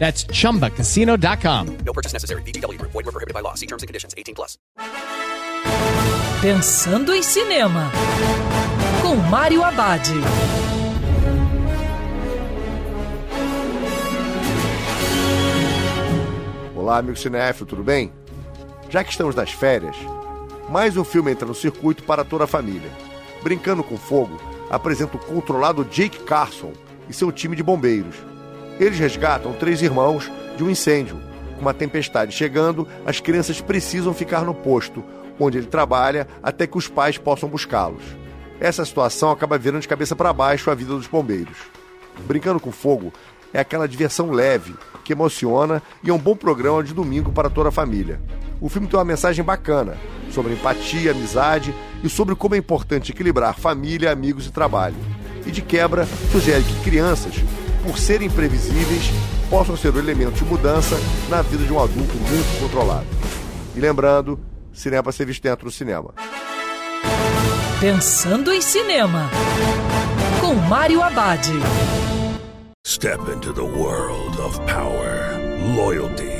That's chumbacasino.com. No purchase necessary. VGW Group. Void were prohibited by law. See terms and conditions. 18 plus. Pensando em Cinema, com Mário Abad. Olá, amigo cinéfilo, tudo bem? Já que estamos nas férias, mais um filme entra no circuito para toda a família. Brincando com Fogo apresenta o controlado Jake Carson e seu time de bombeiros. Eles resgatam três irmãos de um incêndio. Com uma tempestade chegando, as crianças precisam ficar no posto, onde ele trabalha, até que os pais possam buscá-los. Essa situação acaba virando de cabeça para baixo a vida dos bombeiros. Brincando com Fogo é aquela diversão leve, que emociona e é um bom programa de domingo para toda a família. O filme tem uma mensagem bacana sobre empatia, amizade e sobre como é importante equilibrar família, amigos e trabalho. E de quebra, sugere que crianças, por serem imprevisíveis, possam ser o elemento de mudança na vida de um adulto muito controlado. E lembrando, cinema para ser visto dentro do cinema. Pensando em Cinema, com Mário Abad. Step into the world of power, loyalty,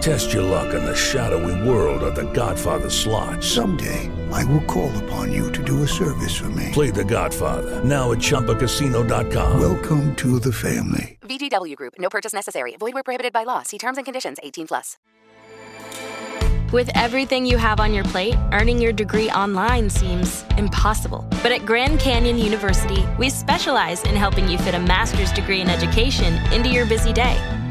Test your luck in the shadowy world of The Godfather slot. Someday, I will call upon you to do a service for me. Play The Godfather now at ChumbaCasino.com. Welcome to the family. VGW Group. No purchase necessary. Void where prohibited by law. See terms and conditions. 18 plus. With everything you have on your plate, earning your degree online seems impossible. But at Grand Canyon University, we specialize in helping you fit a master's degree in education into your busy day.